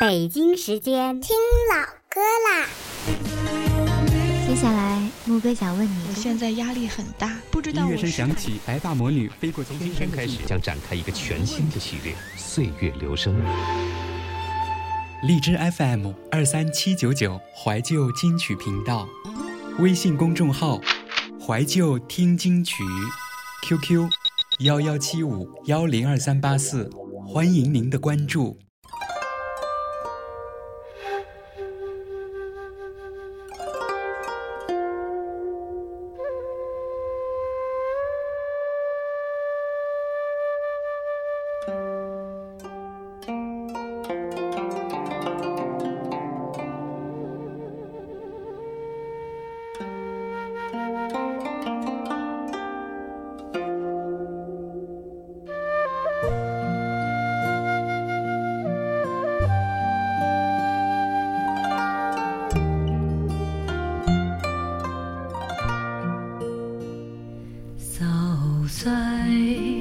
北京时间听老歌啦。接下来，木哥想问你：我现在压力很大，不知道音乐声响起，白发魔女飞过。从今天开始，将展开一个全新的系列《岁月留声》。荔枝 FM 二三七九九怀旧金曲频道，微信公众号怀旧听金曲，QQ 幺幺七五幺零二三八四，欢迎您的关注。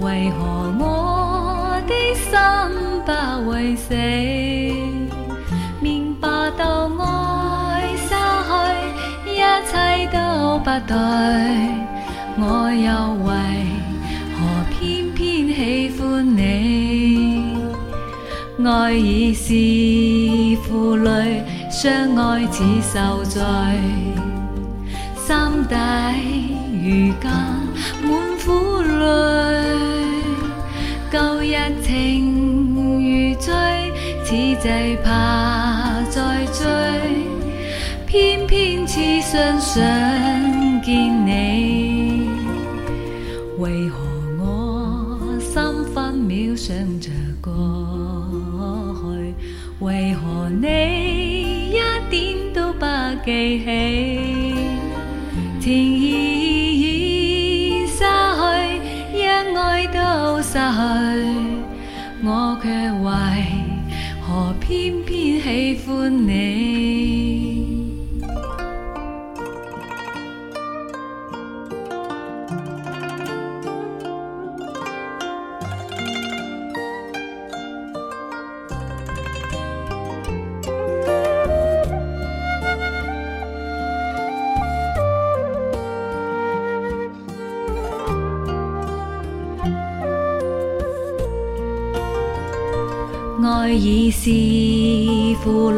为何我的心不会死？明白到爱失去，一切都不对，我又为何偏偏喜欢你？爱已是负累，相爱似受罪，心底如今满苦泪。旧日情如醉，此际怕再追，偏偏痴心想见你。为何我心分秒想着过去？为何你一点都不记起？爱已是负累，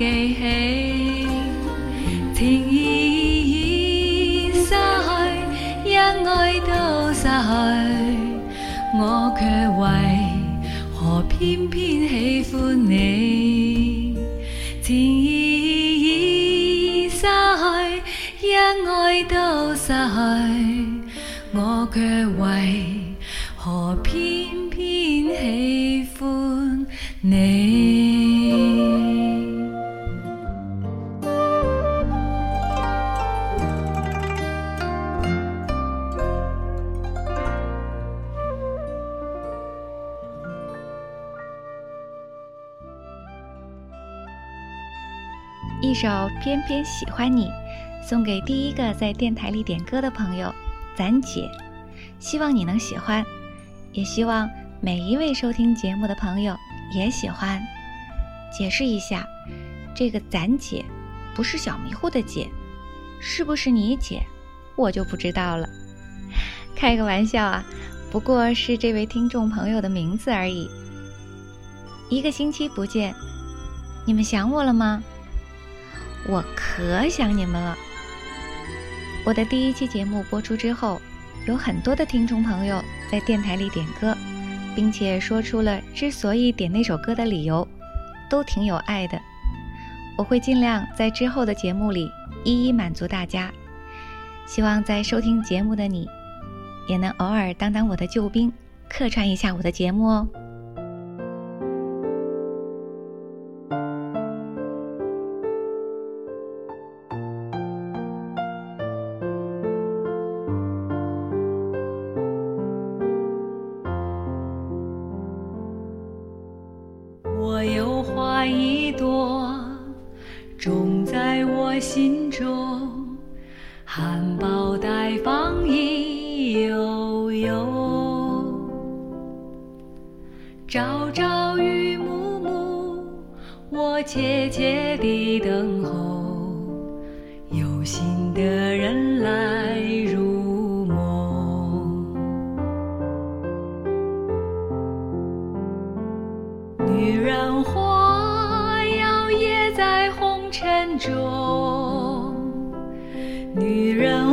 记起？情意已失去，一爱都失去，我却为何偏偏喜欢你？情意已失去，一爱都失去，我却为一首《偏偏喜欢你》，送给第一个在电台里点歌的朋友，咱姐。希望你能喜欢，也希望每一位收听节目的朋友也喜欢。解释一下，这个咱姐不是小迷糊的姐，是不是你姐，我就不知道了。开个玩笑啊，不过是这位听众朋友的名字而已。一个星期不见，你们想我了吗？我可想你们了。我的第一期节目播出之后，有很多的听众朋友在电台里点歌，并且说出了之所以点那首歌的理由，都挺有爱的。我会尽量在之后的节目里一一满足大家。希望在收听节目的你，也能偶尔当当我的救兵，客串一下我的节目哦。我心中，含苞待放意悠悠，朝朝与暮暮，我切切地等候，有心的人来入梦。女人花摇曳在红尘中，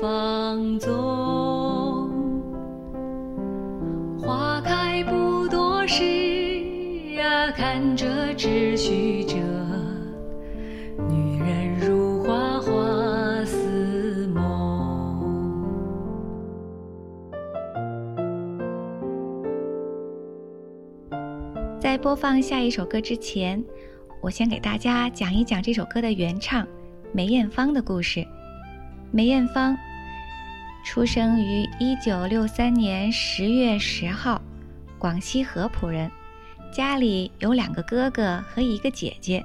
放纵？花开不多时啊，看着只须着，女人如花花似梦。在播放下一首歌之前，我先给大家讲一讲这首歌的原唱梅艳芳的故事。梅艳芳出生于一九六三年十月十号，广西合浦人，家里有两个哥哥和一个姐姐。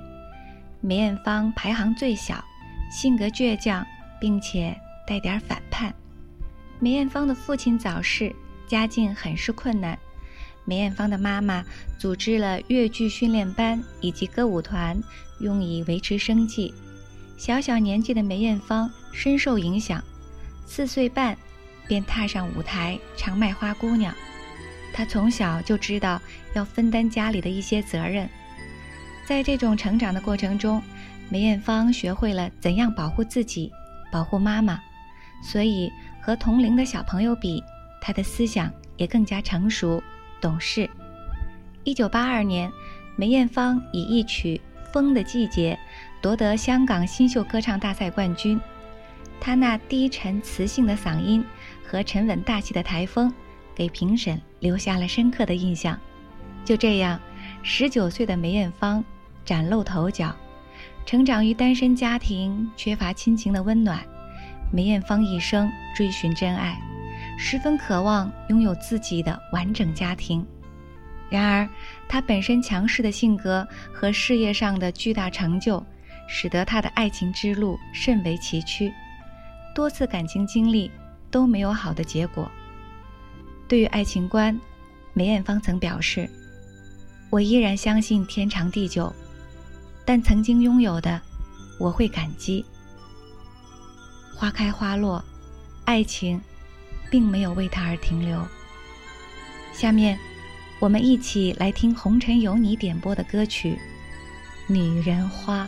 梅艳芳排行最小，性格倔强，并且带点反叛。梅艳芳的父亲早逝，家境很是困难。梅艳芳的妈妈组织了越剧训练班以及歌舞团，用以维持生计。小小年纪的梅艳芳深受影响，四岁半便踏上舞台唱《卖花姑娘》。她从小就知道要分担家里的一些责任，在这种成长的过程中，梅艳芳学会了怎样保护自己，保护妈妈。所以和同龄的小朋友比，她的思想也更加成熟。懂事。一九八二年，梅艳芳以一曲《风的季节》夺得香港新秀歌唱大赛冠军。她那低沉磁性的嗓音和沉稳大气的台风，给评审留下了深刻的印象。就这样，十九岁的梅艳芳崭露头角。成长于单身家庭，缺乏亲情的温暖，梅艳芳一生追寻真爱。十分渴望拥有自己的完整家庭，然而她本身强势的性格和事业上的巨大成就，使得她的爱情之路甚为崎岖，多次感情经历都没有好的结果。对于爱情观，梅艳芳曾表示：“我依然相信天长地久，但曾经拥有的，我会感激。花开花落，爱情。”并没有为他而停留。下面，我们一起来听红尘有你点播的歌曲《女人花》。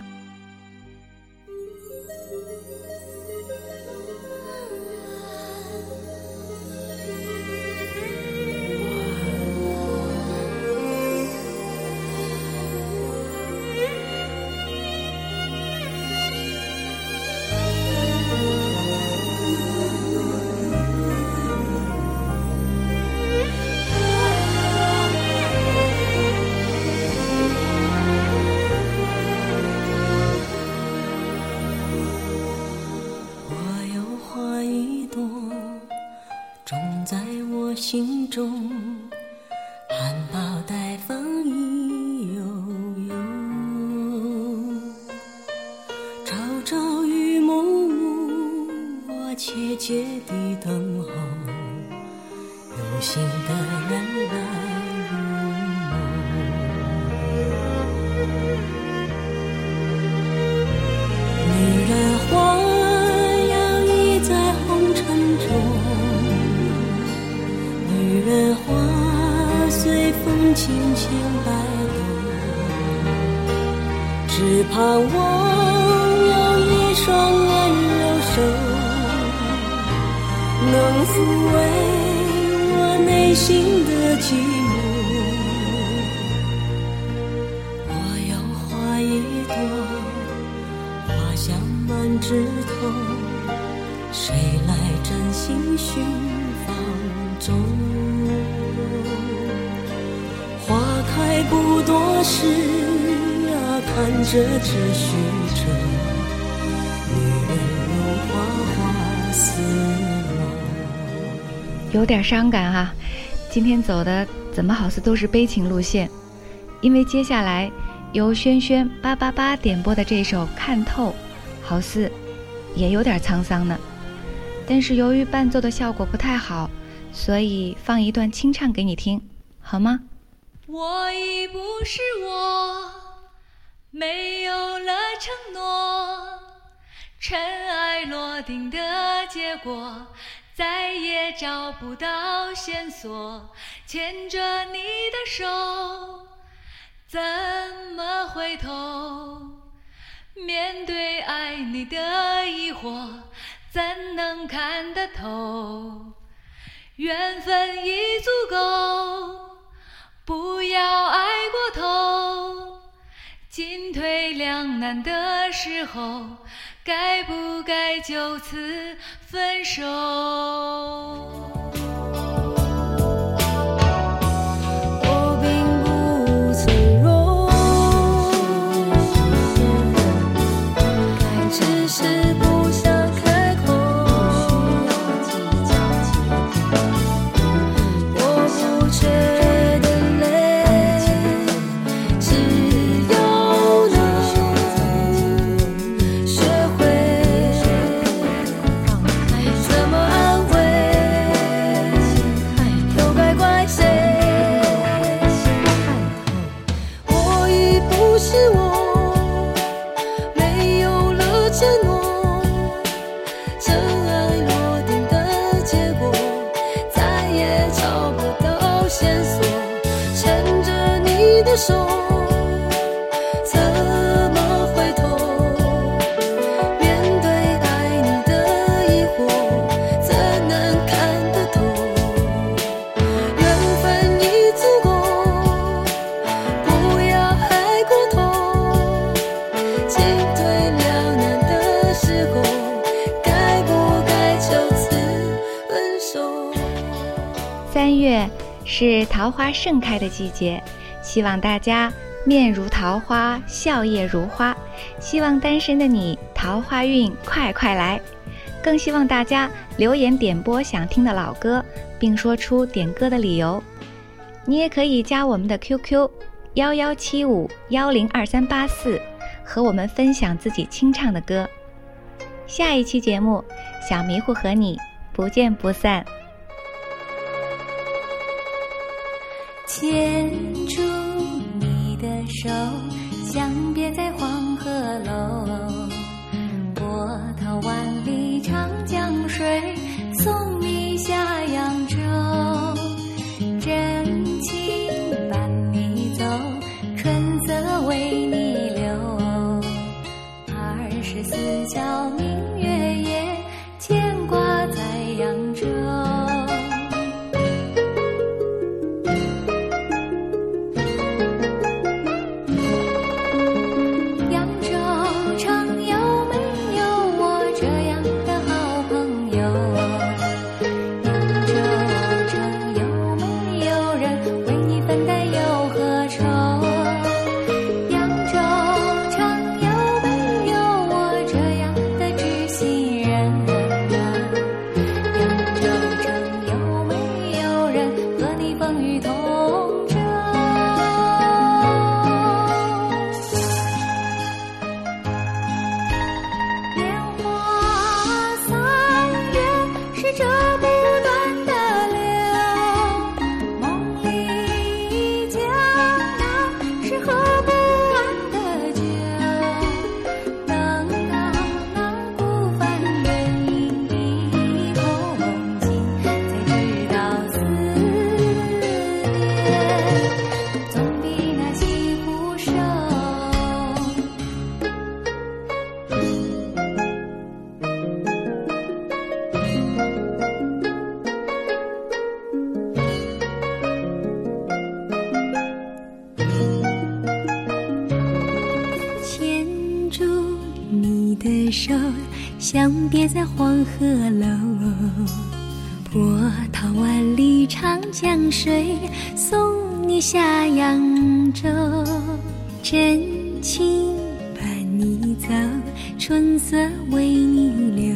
香满枝头，谁来真心寻芳踪？花开不多时啊，看着只虚着，女人如花花似梦。有点伤感哈，今天走的怎么好似都是悲情路线？因为接下来由轩轩八八八点播的这首《看透》，好似也有点沧桑呢。但是由于伴奏的效果不太好，所以放一段清唱给你听，好吗？我已不是我，没有了承诺，尘埃落定的结果。再也找不到线索，牵着你的手，怎么回头？面对爱你的疑惑，怎能看得透？缘分已足够，不要爱过头。进退两难的时候。该不该就此分手？桃花盛开的季节，希望大家面如桃花，笑靥如花。希望单身的你桃花运快快来，更希望大家留言点播想听的老歌，并说出点歌的理由。你也可以加我们的 QQ：幺幺七五幺零二三八四，和我们分享自己清唱的歌。下一期节目，小迷糊和你不见不散。牵住波涛万里长江水，送你下扬州。真情伴你走，春色为你留。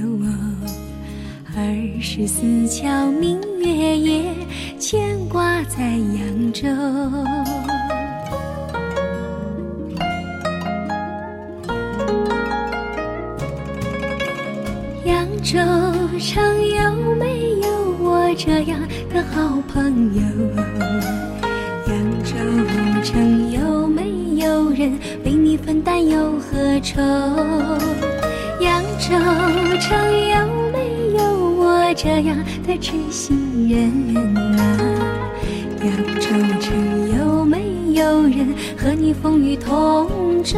二十四桥明月夜，牵挂在扬州。扬州城有没有这样的好朋友？扬州城有没有人为你分担忧和愁？扬州城有没有我这样的知心人啊？扬州城有没有人和你风雨同舟？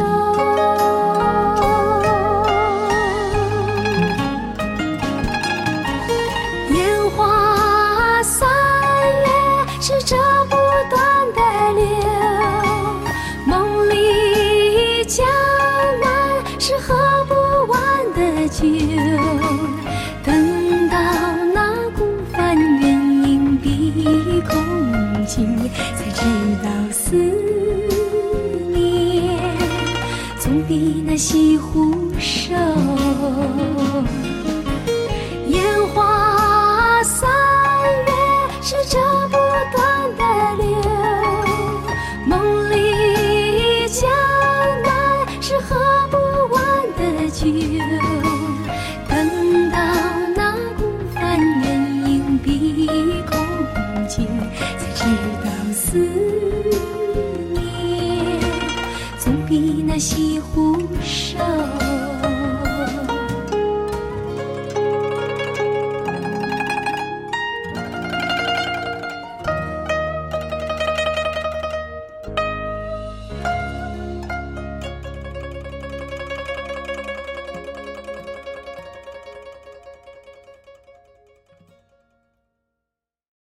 西湖